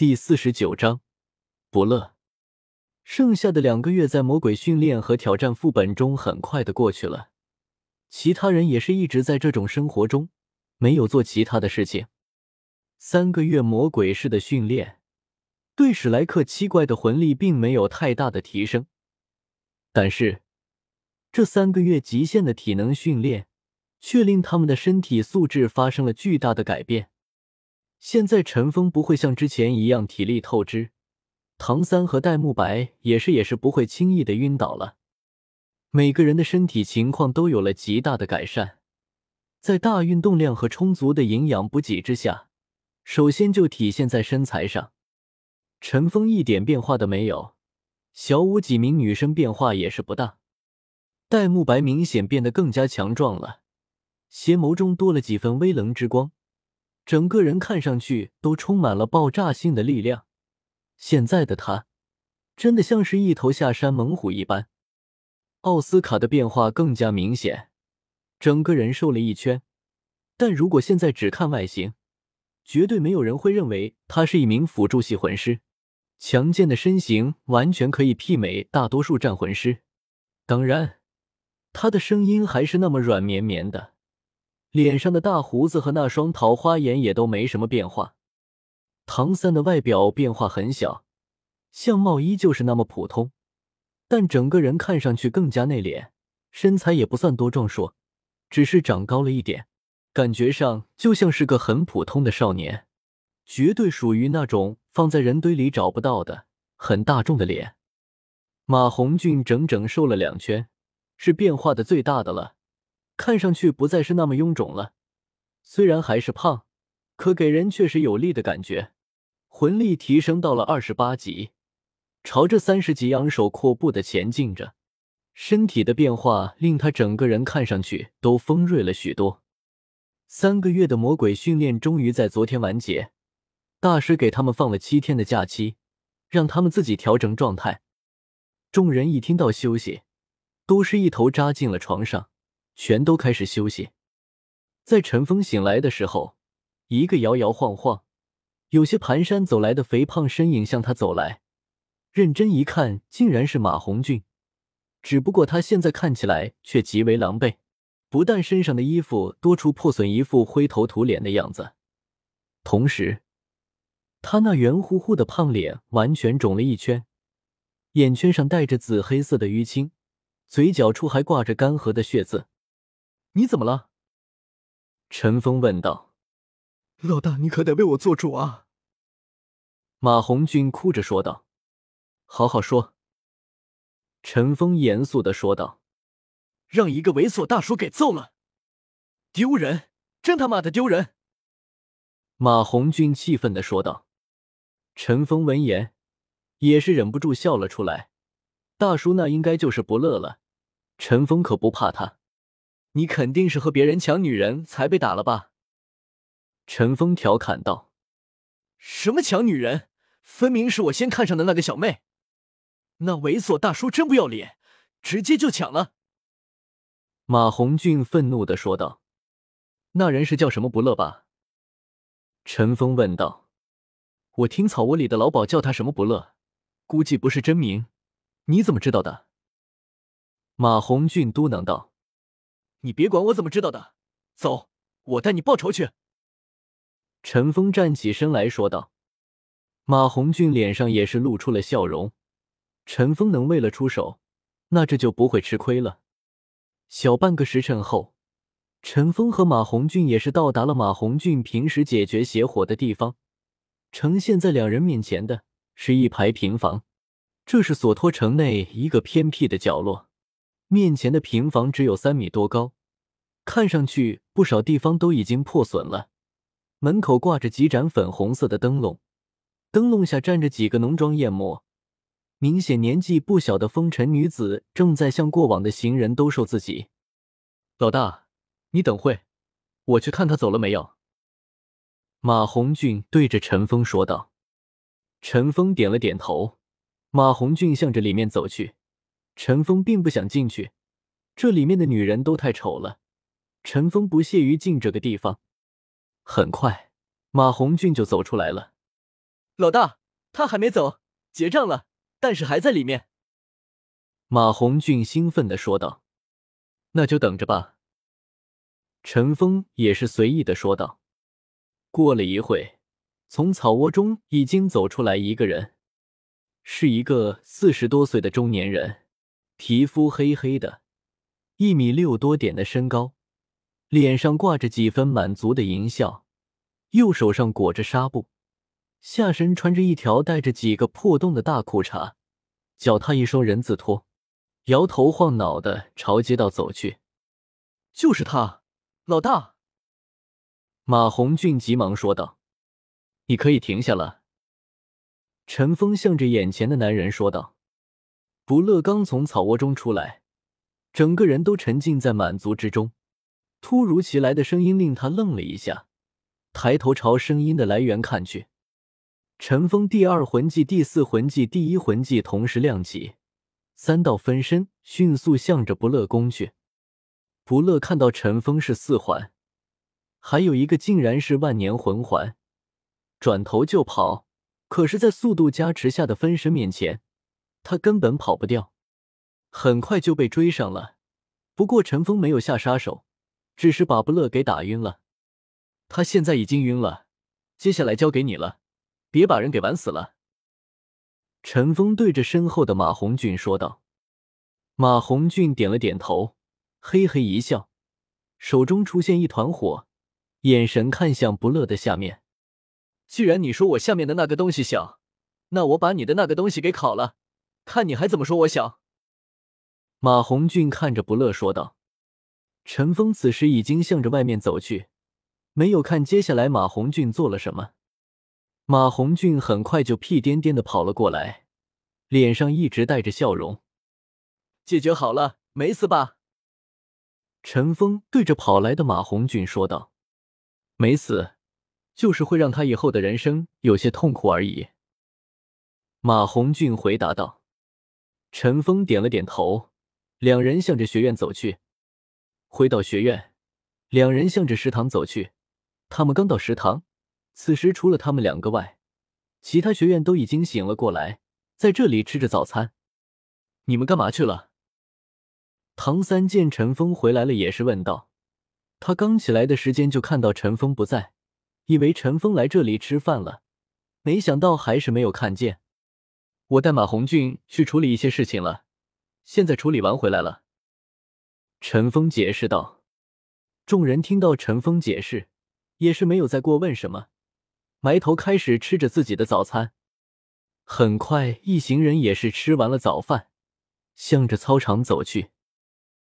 第四十九章不乐。剩下的两个月，在魔鬼训练和挑战副本中很快的过去了。其他人也是一直在这种生活中，没有做其他的事情。三个月魔鬼式的训练，对史莱克七怪的魂力并没有太大的提升，但是这三个月极限的体能训练，却令他们的身体素质发生了巨大的改变。现在陈峰不会像之前一样体力透支。唐三和戴沐白也是，也是不会轻易的晕倒了。每个人的身体情况都有了极大的改善，在大运动量和充足的营养补给之下，首先就体现在身材上。陈峰一点变化都没有，小舞几名女生变化也是不大。戴沐白明显变得更加强壮了，邪眸中多了几分微冷之光，整个人看上去都充满了爆炸性的力量。现在的他，真的像是一头下山猛虎一般。奥斯卡的变化更加明显，整个人瘦了一圈。但如果现在只看外形，绝对没有人会认为他是一名辅助系魂师。强健的身形完全可以媲美大多数战魂师。当然，他的声音还是那么软绵绵的，脸上的大胡子和那双桃花眼也都没什么变化。唐三的外表变化很小，相貌依旧是那么普通，但整个人看上去更加内敛，身材也不算多壮硕，只是长高了一点，感觉上就像是个很普通的少年，绝对属于那种放在人堆里找不到的很大众的脸。马红俊整整瘦了两圈，是变化的最大的了，看上去不再是那么臃肿了，虽然还是胖，可给人却是有力的感觉。魂力提升到了二十八级，朝着三十级昂首阔步的前进着。身体的变化令他整个人看上去都锋锐了许多。三个月的魔鬼训练终于在昨天完结，大师给他们放了七天的假期，让他们自己调整状态。众人一听到休息，都是一头扎进了床上，全都开始休息。在陈峰醒来的时候，一个摇摇晃晃。有些蹒跚走来的肥胖身影向他走来，认真一看，竟然是马红俊。只不过他现在看起来却极为狼狈，不但身上的衣服多处破损，一副灰头土脸的样子，同时他那圆乎乎的胖脸完全肿了一圈，眼圈上带着紫黑色的淤青，嘴角处还挂着干涸的血渍。你怎么了？陈峰问道。老大，你可得为我做主啊！马红俊哭着说道。“好好说。”陈峰严肃的说道，“让一个猥琐大叔给揍了，丢人，真他妈的丢人！”马红俊气愤的说道。陈峰闻言也是忍不住笑了出来。大叔那应该就是不乐了。陈峰可不怕他，你肯定是和别人抢女人才被打了吧？陈峰调侃道：“什么抢女人？分明是我先看上的那个小妹。那猥琐大叔真不要脸，直接就抢了。”马红俊愤怒的说道：“那人是叫什么不乐吧？”陈峰问道：“我听草窝里的老鸨叫他什么不乐，估计不是真名。你怎么知道的？”马红俊嘟囔道：“你别管我怎么知道的，走，我带你报仇去。”陈峰站起身来说道：“马红俊脸上也是露出了笑容。陈峰能为了出手，那这就不会吃亏了。”小半个时辰后，陈峰和马红俊也是到达了马红俊平时解决邪火的地方。呈现在两人面前的是一排平房，这是索托城内一个偏僻的角落。面前的平房只有三米多高，看上去不少地方都已经破损了。门口挂着几盏粉红色的灯笼，灯笼下站着几个浓妆艳抹、明显年纪不小的风尘女子，正在向过往的行人兜售自己。老大，你等会，我去看他走了没有。马红俊对着陈峰说道。陈峰点了点头。马红俊向着里面走去。陈峰并不想进去，这里面的女人都太丑了。陈峰不屑于进这个地方。很快，马红俊就走出来了。老大，他还没走，结账了，但是还在里面。马红俊兴奋的说道：“那就等着吧。”陈峰也是随意的说道。过了一会，从草窝中已经走出来一个人，是一个四十多岁的中年人，皮肤黑黑的，一米六多点的身高，脸上挂着几分满足的淫笑，右手上裹着纱布。下身穿着一条带着几个破洞的大裤衩，脚踏一双人字拖，摇头晃脑的朝街道走去。就是他，老大。马红俊急忙说道：“你可以停下了。”陈峰向着眼前的男人说道：“不乐刚从草窝中出来，整个人都沉浸在满足之中。突如其来的声音令他愣了一下，抬头朝声音的来源看去。”陈峰第二魂技、第四魂技、第一魂技同时亮起，三道分身迅速向着不乐攻去。不乐看到陈峰是四环，还有一个竟然是万年魂环，转头就跑。可是，在速度加持下的分身面前，他根本跑不掉，很快就被追上了。不过，陈峰没有下杀手，只是把不乐给打晕了。他现在已经晕了，接下来交给你了。别把人给玩死了。”陈峰对着身后的马红俊说道。马红俊点了点头，嘿嘿一笑，手中出现一团火，眼神看向不乐的下面。既然你说我下面的那个东西小，那我把你的那个东西给烤了，看你还怎么说我小。马红俊看着不乐说道。陈峰此时已经向着外面走去，没有看接下来马红俊做了什么。马红俊很快就屁颠颠的跑了过来，脸上一直带着笑容。解决好了，没死吧？陈峰对着跑来的马红俊说道：“没死，就是会让他以后的人生有些痛苦而已。”马红俊回答道。陈峰点了点头，两人向着学院走去。回到学院，两人向着食堂走去。他们刚到食堂。此时，除了他们两个外，其他学院都已经醒了过来，在这里吃着早餐。你们干嘛去了？唐三见陈峰回来了，也是问道。他刚起来的时间就看到陈峰不在，以为陈峰来这里吃饭了，没想到还是没有看见。我带马红俊去处理一些事情了，现在处理完回来了。陈峰解释道。众人听到陈峰解释，也是没有再过问什么。埋头开始吃着自己的早餐，很快一行人也是吃完了早饭，向着操场走去。